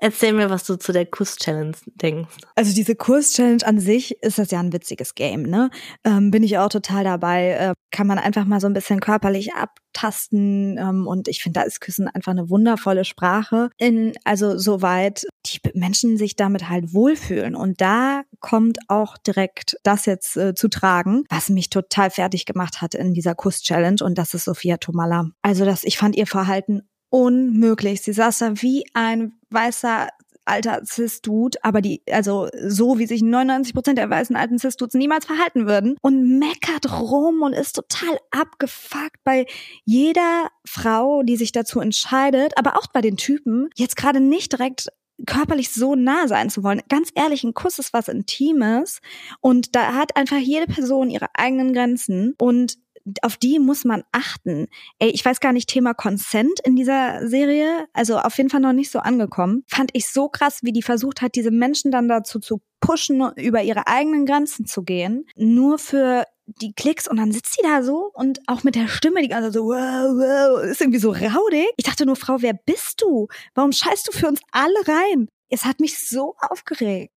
Erzähl mir, was du zu der Kuss-Challenge denkst. Also diese Kuss-Challenge an sich ist das ja ein witziges Game, ne? Ähm, bin ich auch total dabei. Äh, kann man einfach mal so ein bisschen körperlich abtasten ähm, und ich finde, da ist Küssen einfach eine wundervolle Sprache. In, also soweit die Menschen sich damit halt wohlfühlen und da kommt auch direkt das jetzt äh, zu tragen, was mich total fertig gemacht hat in dieser Kuss-Challenge und das ist Sophia Tomala. Also das, ich fand ihr Verhalten unmöglich. Sie saß da wie ein weißer alter Cis-Dude, aber die, also so wie sich 99 Prozent der weißen alten Cis-Dudes niemals verhalten würden und meckert rum und ist total abgefuckt bei jeder Frau, die sich dazu entscheidet, aber auch bei den Typen, jetzt gerade nicht direkt körperlich so nah sein zu wollen. Ganz ehrlich, ein Kuss ist was Intimes und da hat einfach jede Person ihre eigenen Grenzen und auf die muss man achten. Ey, ich weiß gar nicht, Thema Consent in dieser Serie, also auf jeden Fall noch nicht so angekommen. Fand ich so krass, wie die versucht hat, diese Menschen dann dazu zu pushen, über ihre eigenen Grenzen zu gehen. Nur für die Klicks und dann sitzt sie da so und auch mit der Stimme die ganze Zeit so, wow, wow, ist irgendwie so raudig. Ich dachte nur, Frau, wer bist du? Warum scheißt du für uns alle rein? Es hat mich so aufgeregt.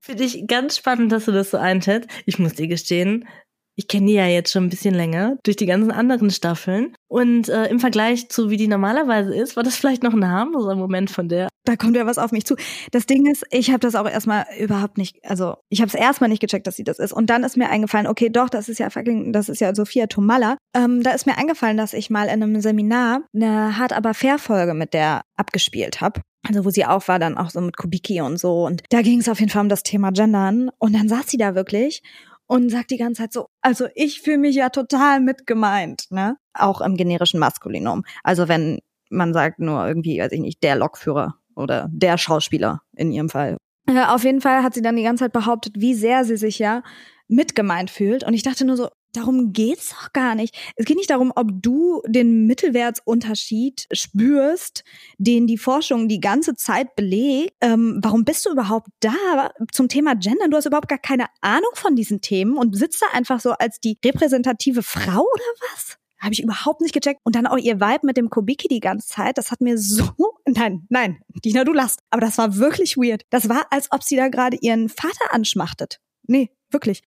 Finde ich ganz spannend, dass du das so einschätzt. Ich muss dir gestehen, ich kenne die ja jetzt schon ein bisschen länger durch die ganzen anderen Staffeln. Und äh, im Vergleich zu wie die normalerweise ist, war das vielleicht noch ein harmloser Moment von der. Da kommt ja was auf mich zu. Das Ding ist, ich habe das auch erstmal überhaupt nicht, also ich habe es erstmal nicht gecheckt, dass sie das ist. Und dann ist mir eingefallen, okay, doch, das ist ja fucking, das ist ja Sophia Tomalla. Ähm, da ist mir eingefallen, dass ich mal in einem Seminar eine hart aber fair Folge mit der abgespielt habe. Also wo sie auch war, dann auch so mit Kubiki und so. Und da ging es auf jeden Fall um das Thema Gendern. Und dann saß sie da wirklich und sagt die ganze Zeit so, also ich fühle mich ja total mitgemeint, ne? Auch im generischen Maskulinum. Also wenn man sagt nur irgendwie, weiß ich nicht, der Lokführer oder der Schauspieler in ihrem Fall. Äh, auf jeden Fall hat sie dann die ganze Zeit behauptet, wie sehr sie sich ja mitgemeint fühlt. Und ich dachte nur so, darum geht's doch gar nicht. Es geht nicht darum, ob du den Mittelwertsunterschied spürst, den die Forschung die ganze Zeit belegt. Ähm, warum bist du überhaupt da zum Thema Gender? Du hast überhaupt gar keine Ahnung von diesen Themen und sitzt da einfach so als die repräsentative Frau oder was? Habe ich überhaupt nicht gecheckt. Und dann auch ihr Vibe mit dem Kubiki die ganze Zeit. Das hat mir so, nein, nein, Dina, du lachst. Aber das war wirklich weird. Das war, als ob sie da gerade ihren Vater anschmachtet. Nee, wirklich.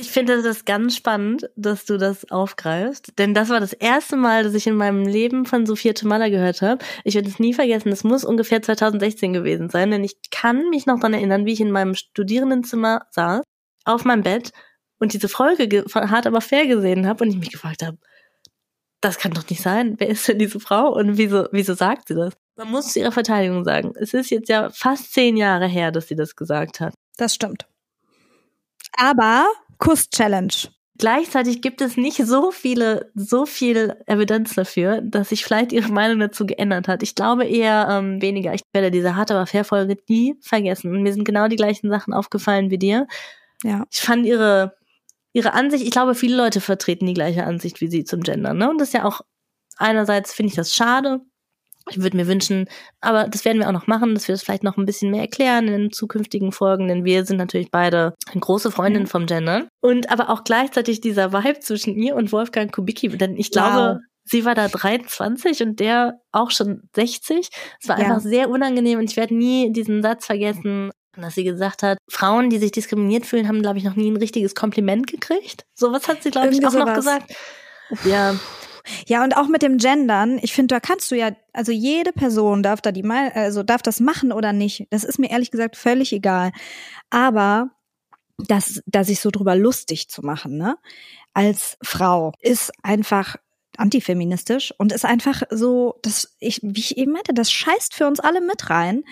Ich finde das ganz spannend, dass du das aufgreifst, denn das war das erste Mal, dass ich in meinem Leben von Sophia Tomala gehört habe. Ich werde es nie vergessen, es muss ungefähr 2016 gewesen sein, denn ich kann mich noch daran erinnern, wie ich in meinem Studierendenzimmer saß, auf meinem Bett und diese Folge von Hart aber fair gesehen habe und ich mich gefragt habe, das kann doch nicht sein. Wer ist denn diese Frau und wieso, wieso sagt sie das? Man muss zu ihrer Verteidigung sagen, es ist jetzt ja fast zehn Jahre her, dass sie das gesagt hat. Das stimmt. Aber Kuss-Challenge. Gleichzeitig gibt es nicht so viele, so viel Evidenz dafür, dass sich vielleicht ihre Meinung dazu geändert hat. Ich glaube eher ähm, weniger. Ich werde diese harte aber fair Folge nie vergessen. Und mir sind genau die gleichen Sachen aufgefallen wie dir. Ja. Ich fand ihre ihre Ansicht, ich glaube, viele Leute vertreten die gleiche Ansicht wie sie zum Gender, ne? Und das ist ja auch einerseits finde ich das schade. Ich würde mir wünschen, aber das werden wir auch noch machen, dass wir das vielleicht noch ein bisschen mehr erklären in zukünftigen Folgen, denn wir sind natürlich beide große Freundinnen vom Gendern. Und aber auch gleichzeitig dieser Vibe zwischen ihr und Wolfgang Kubicki, denn ich glaube, wow. sie war da 23 und der auch schon 60. Es war ja. einfach sehr unangenehm und ich werde nie diesen Satz vergessen, dass sie gesagt hat, Frauen, die sich diskriminiert fühlen, haben, glaube ich, noch nie ein richtiges Kompliment gekriegt. So was hat sie, glaube ich, auch sowas. noch gesagt. Ja. Ja, und auch mit dem Gendern, ich finde, da kannst du ja, also jede Person darf da die mal, also darf das machen oder nicht. Das ist mir ehrlich gesagt völlig egal. Aber das, da sich so drüber lustig zu machen, ne, als Frau, ist einfach antifeministisch und ist einfach so, dass ich, wie ich eben meinte, das scheißt für uns alle mit rein,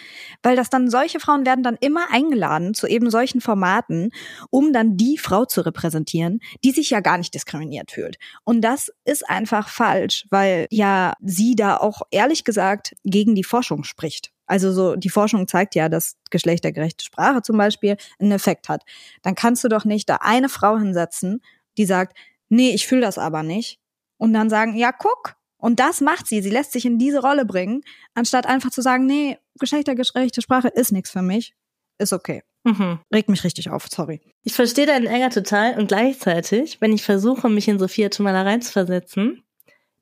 weil das dann solche Frauen werden dann immer eingeladen zu eben solchen Formaten, um dann die Frau zu repräsentieren, die sich ja gar nicht diskriminiert fühlt. Und das ist einfach falsch, weil ja sie da auch ehrlich gesagt gegen die Forschung spricht. Also so, die Forschung zeigt ja, dass geschlechtergerechte Sprache zum Beispiel einen Effekt hat. Dann kannst du doch nicht da eine Frau hinsetzen, die sagt, nee, ich fühle das aber nicht und dann sagen, ja, guck. Und das macht sie. Sie lässt sich in diese Rolle bringen, anstatt einfach zu sagen, nee, geschlechtergerechte Sprache ist nichts für mich. Ist okay. Mhm. Regt mich richtig auf, sorry. Ich verstehe deinen Ärger total und gleichzeitig, wenn ich versuche, mich in Sophia Tomala reinzuversetzen,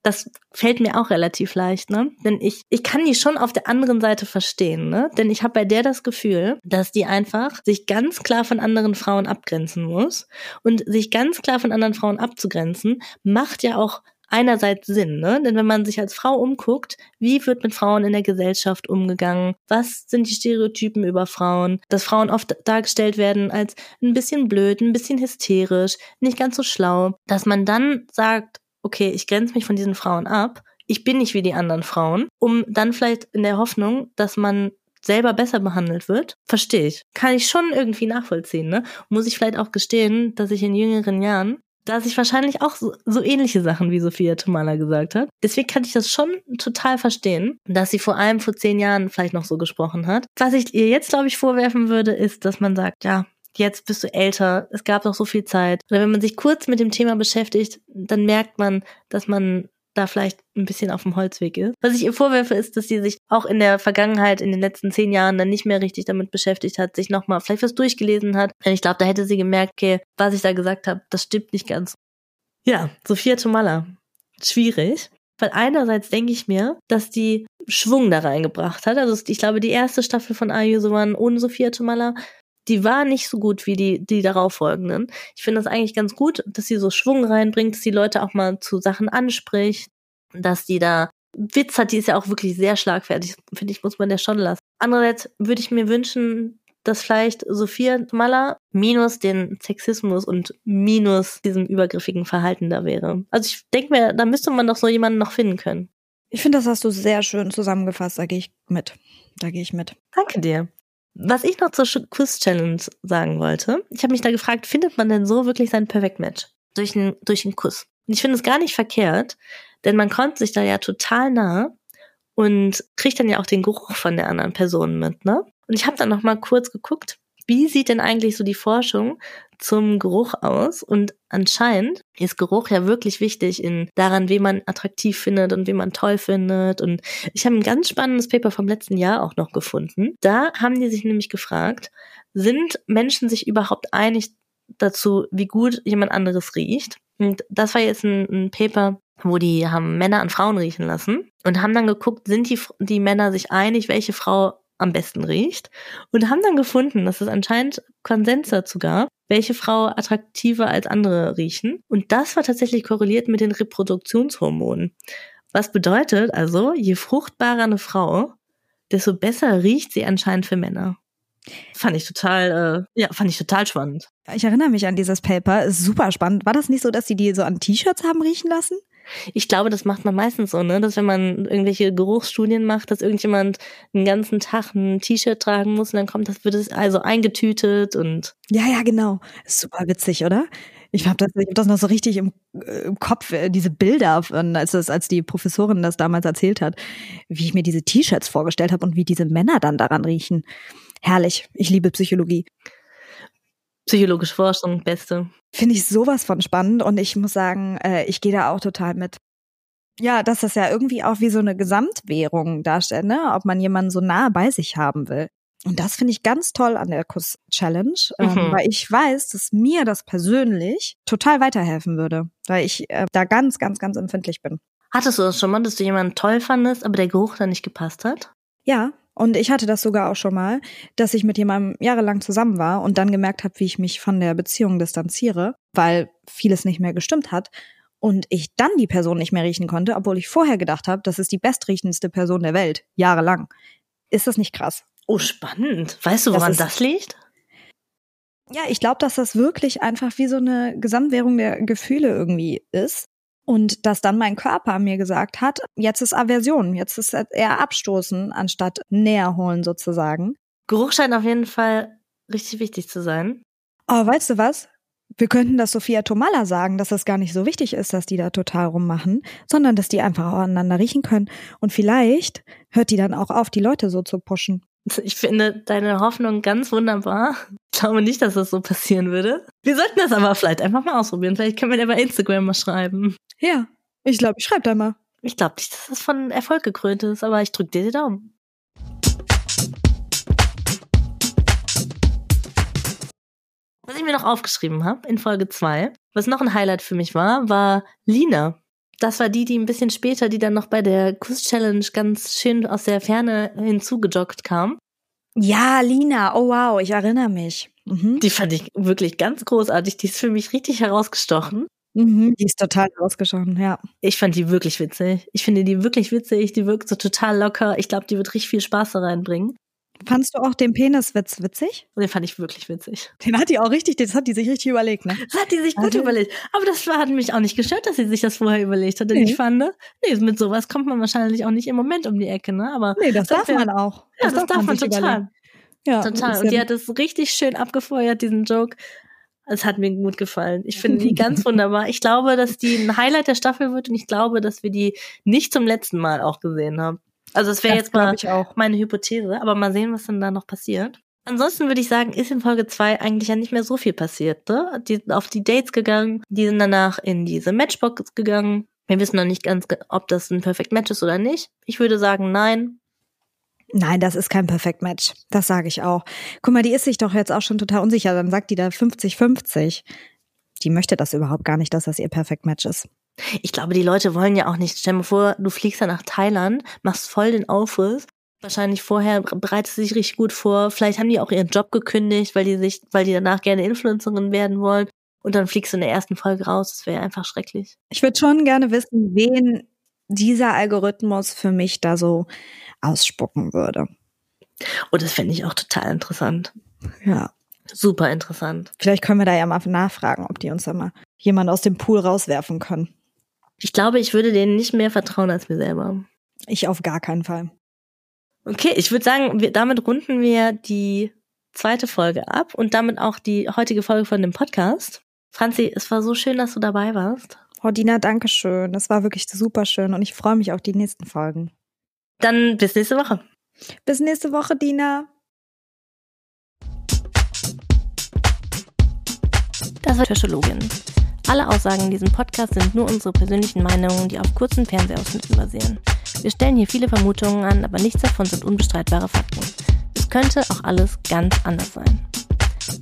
das fällt mir auch relativ leicht, ne? Denn ich, ich kann die schon auf der anderen Seite verstehen, ne? Denn ich habe bei der das Gefühl, dass die einfach sich ganz klar von anderen Frauen abgrenzen muss. Und sich ganz klar von anderen Frauen abzugrenzen, macht ja auch einerseits Sinn, ne? Denn wenn man sich als Frau umguckt, wie wird mit Frauen in der Gesellschaft umgegangen? Was sind die Stereotypen über Frauen? Dass Frauen oft dargestellt werden als ein bisschen blöd, ein bisschen hysterisch, nicht ganz so schlau. Dass man dann sagt, okay, ich grenze mich von diesen Frauen ab, ich bin nicht wie die anderen Frauen, um dann vielleicht in der Hoffnung, dass man selber besser behandelt wird, verstehe ich. Kann ich schon irgendwie nachvollziehen, ne? Muss ich vielleicht auch gestehen, dass ich in jüngeren Jahren, dass ich wahrscheinlich auch so, so ähnliche Sachen wie Sophia Tomala gesagt hat. Deswegen kann ich das schon total verstehen, dass sie vor allem vor zehn Jahren vielleicht noch so gesprochen hat. Was ich ihr jetzt, glaube ich, vorwerfen würde, ist, dass man sagt, ja, jetzt bist du älter, es gab noch so viel Zeit. Oder wenn man sich kurz mit dem Thema beschäftigt, dann merkt man, dass man da vielleicht ein bisschen auf dem Holzweg ist. Was ich ihr vorwerfe, ist, dass sie sich auch in der Vergangenheit, in den letzten zehn Jahren, dann nicht mehr richtig damit beschäftigt hat, sich nochmal vielleicht was durchgelesen hat. Und ich glaube, da hätte sie gemerkt, okay, was ich da gesagt habe, das stimmt nicht ganz. Ja, Sophia Tomalla. Schwierig. Weil einerseits denke ich mir, dass die Schwung da reingebracht hat. Also ich glaube, die erste Staffel von Are You the One ohne Sophia Tomalla die war nicht so gut wie die, die darauffolgenden. Ich finde das eigentlich ganz gut, dass sie so Schwung reinbringt, dass die Leute auch mal zu Sachen anspricht, dass die da Witz hat, die ist ja auch wirklich sehr schlagfertig, finde ich, muss man der schon lassen. Andererseits würde ich mir wünschen, dass vielleicht Sophia Maller minus den Sexismus und minus diesem übergriffigen Verhalten da wäre. Also ich denke mir, da müsste man doch so jemanden noch finden können. Ich finde, das hast du sehr schön zusammengefasst, da gehe ich mit. Da gehe ich mit. Danke dir. Was ich noch zur Kuss-Challenge sagen wollte, ich habe mich da gefragt, findet man denn so wirklich sein Perfect Match? Durch einen, durch einen Kuss. Und ich finde es gar nicht verkehrt, denn man kommt sich da ja total nah und kriegt dann ja auch den Geruch von der anderen Person mit, ne? Und ich habe dann noch mal kurz geguckt, wie sieht denn eigentlich so die Forschung zum Geruch aus? Und anscheinend ist Geruch ja wirklich wichtig in daran, wen man attraktiv findet und wen man toll findet. Und ich habe ein ganz spannendes Paper vom letzten Jahr auch noch gefunden. Da haben die sich nämlich gefragt, sind Menschen sich überhaupt einig dazu, wie gut jemand anderes riecht? Und das war jetzt ein, ein Paper, wo die haben Männer an Frauen riechen lassen und haben dann geguckt, sind die, die Männer sich einig, welche Frau am besten riecht und haben dann gefunden, dass es anscheinend Konsens dazu gab, welche Frau attraktiver als andere riechen. Und das war tatsächlich korreliert mit den Reproduktionshormonen. Was bedeutet also, je fruchtbarer eine Frau, desto besser riecht sie anscheinend für Männer. Fand ich total, äh, ja, fand ich total spannend. Ich erinnere mich an dieses Paper, ist super spannend. War das nicht so, dass sie die so an T-Shirts haben riechen lassen? Ich glaube, das macht man meistens so, ne? Dass wenn man irgendwelche Geruchsstudien macht, dass irgendjemand einen ganzen Tag ein T-Shirt tragen muss und dann kommt das, wird es also eingetütet und. Ja, ja, genau. super witzig, oder? Ich habe das, ich hab das noch so richtig im, äh, im Kopf, äh, diese Bilder, von, als, das, als die Professorin das damals erzählt hat, wie ich mir diese T-Shirts vorgestellt habe und wie diese Männer dann daran riechen. Herrlich. Ich liebe Psychologie. Psychologische Forschung, beste. Finde ich sowas von spannend und ich muss sagen, äh, ich gehe da auch total mit. Ja, dass das ja irgendwie auch wie so eine Gesamtwährung darstellt, ne? Ob man jemanden so nah bei sich haben will. Und das finde ich ganz toll an der Kuss-Challenge, ähm, mhm. weil ich weiß, dass mir das persönlich total weiterhelfen würde, weil ich äh, da ganz, ganz, ganz empfindlich bin. Hattest du das schon mal, dass du jemanden toll fandest, aber der Geruch da nicht gepasst hat? Ja, und ich hatte das sogar auch schon mal, dass ich mit jemandem jahrelang zusammen war und dann gemerkt habe, wie ich mich von der Beziehung distanziere, weil vieles nicht mehr gestimmt hat und ich dann die Person nicht mehr riechen konnte, obwohl ich vorher gedacht habe, das ist die bestriechendste Person der Welt, jahrelang. Ist das nicht krass? Oh, spannend. Weißt du, woran das, das liegt? Ja, ich glaube, dass das wirklich einfach wie so eine Gesamtwährung der Gefühle irgendwie ist. Und dass dann mein Körper mir gesagt hat, jetzt ist Aversion, jetzt ist eher Abstoßen anstatt näher holen sozusagen. Geruch scheint auf jeden Fall richtig wichtig zu sein. Aber weißt du was? Wir könnten das Sophia Tomala sagen, dass das gar nicht so wichtig ist, dass die da total rummachen, sondern dass die einfach auch aneinander riechen können. Und vielleicht hört die dann auch auf, die Leute so zu pushen. Ich finde deine Hoffnung ganz wunderbar. Ich glaube nicht, dass das so passieren würde. Wir sollten das aber vielleicht einfach mal ausprobieren. Vielleicht können wir dir bei Instagram mal schreiben. Ja, ich glaube, ich schreibe da mal. Ich glaube nicht, dass das von Erfolg gekrönt ist, aber ich drücke dir die Daumen. Was ich mir noch aufgeschrieben habe in Folge 2, was noch ein Highlight für mich war, war Lina. Das war die, die ein bisschen später, die dann noch bei der Kuss-Challenge ganz schön aus der Ferne hinzugejoggt kam. Ja, Lina, oh wow, ich erinnere mich. Mhm. Die fand ich wirklich ganz großartig. Die ist für mich richtig herausgestochen. Mhm, die ist total herausgestochen, ja. Ich fand die wirklich witzig. Ich finde die wirklich witzig. Die wirkt so total locker. Ich glaube, die wird richtig viel Spaß da reinbringen. Fandst du auch den Peniswitz witzig? Den fand ich wirklich witzig. Den hat die auch richtig, das hat die sich richtig überlegt, ne? Das hat die sich gut also, überlegt. Aber das hat mich auch nicht gestört, dass sie sich das vorher überlegt hat. Denn nee. ich fand, ne? nee, mit sowas kommt man wahrscheinlich auch nicht im Moment um die Ecke, ne? Aber nee, das, das darf wär, man auch. Das ja, das darf, man, total. Überlegen. Ja, total. Und die hat es richtig schön abgefeuert, diesen Joke. Es hat mir gut gefallen. Ich finde die ganz wunderbar. Ich glaube, dass die ein Highlight der Staffel wird und ich glaube, dass wir die nicht zum letzten Mal auch gesehen haben. Also es wäre jetzt mal meine Hypothese, aber mal sehen, was denn da noch passiert. Ansonsten würde ich sagen, ist in Folge 2 eigentlich ja nicht mehr so viel passiert. Ne? Die sind auf die Dates gegangen, die sind danach in diese Matchbox gegangen. Wir wissen noch nicht ganz, ob das ein Perfect Match ist oder nicht. Ich würde sagen, nein. Nein, das ist kein Perfect Match. Das sage ich auch. Guck mal, die ist sich doch jetzt auch schon total unsicher. Dann sagt die da 50-50. Die möchte das überhaupt gar nicht, dass das ihr Perfect Match ist. Ich glaube, die Leute wollen ja auch nicht. Stell dir vor, du fliegst ja nach Thailand, machst voll den Aufriss. Wahrscheinlich vorher bereitest du dich richtig gut vor. Vielleicht haben die auch ihren Job gekündigt, weil die sich, weil die danach gerne Influencerin werden wollen. Und dann fliegst du in der ersten Folge raus. Das wäre einfach schrecklich. Ich würde schon gerne wissen, wen dieser Algorithmus für mich da so ausspucken würde. Und oh, das fände ich auch total interessant. Ja. Super interessant. Vielleicht können wir da ja mal nachfragen, ob die uns da mal jemand aus dem Pool rauswerfen können. Ich glaube, ich würde denen nicht mehr vertrauen als mir selber. Ich auf gar keinen Fall. Okay, ich würde sagen, wir, damit runden wir die zweite Folge ab und damit auch die heutige Folge von dem Podcast. Franzi, es war so schön, dass du dabei warst. Hordina, oh, danke schön. Das war wirklich super schön und ich freue mich auf die nächsten Folgen. Dann bis nächste Woche. Bis nächste Woche, Dina. Das war Psychologin. Alle Aussagen in diesem Podcast sind nur unsere persönlichen Meinungen, die auf kurzen Fernsehausschnitten basieren. Wir stellen hier viele Vermutungen an, aber nichts davon sind unbestreitbare Fakten. Es könnte auch alles ganz anders sein.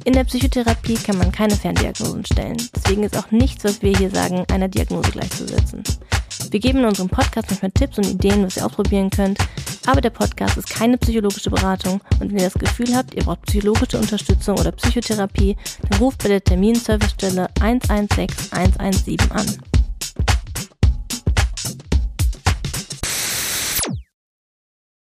In der Psychotherapie kann man keine Ferndiagnosen stellen. Deswegen ist auch nichts, was wir hier sagen, einer Diagnose gleichzusetzen. Wir geben in unserem Podcast manchmal Tipps und Ideen, was ihr ausprobieren könnt, aber der Podcast ist keine psychologische Beratung und wenn ihr das Gefühl habt, ihr braucht psychologische Unterstützung oder Psychotherapie, dann ruft bei der Terminservicestelle 116 117 an.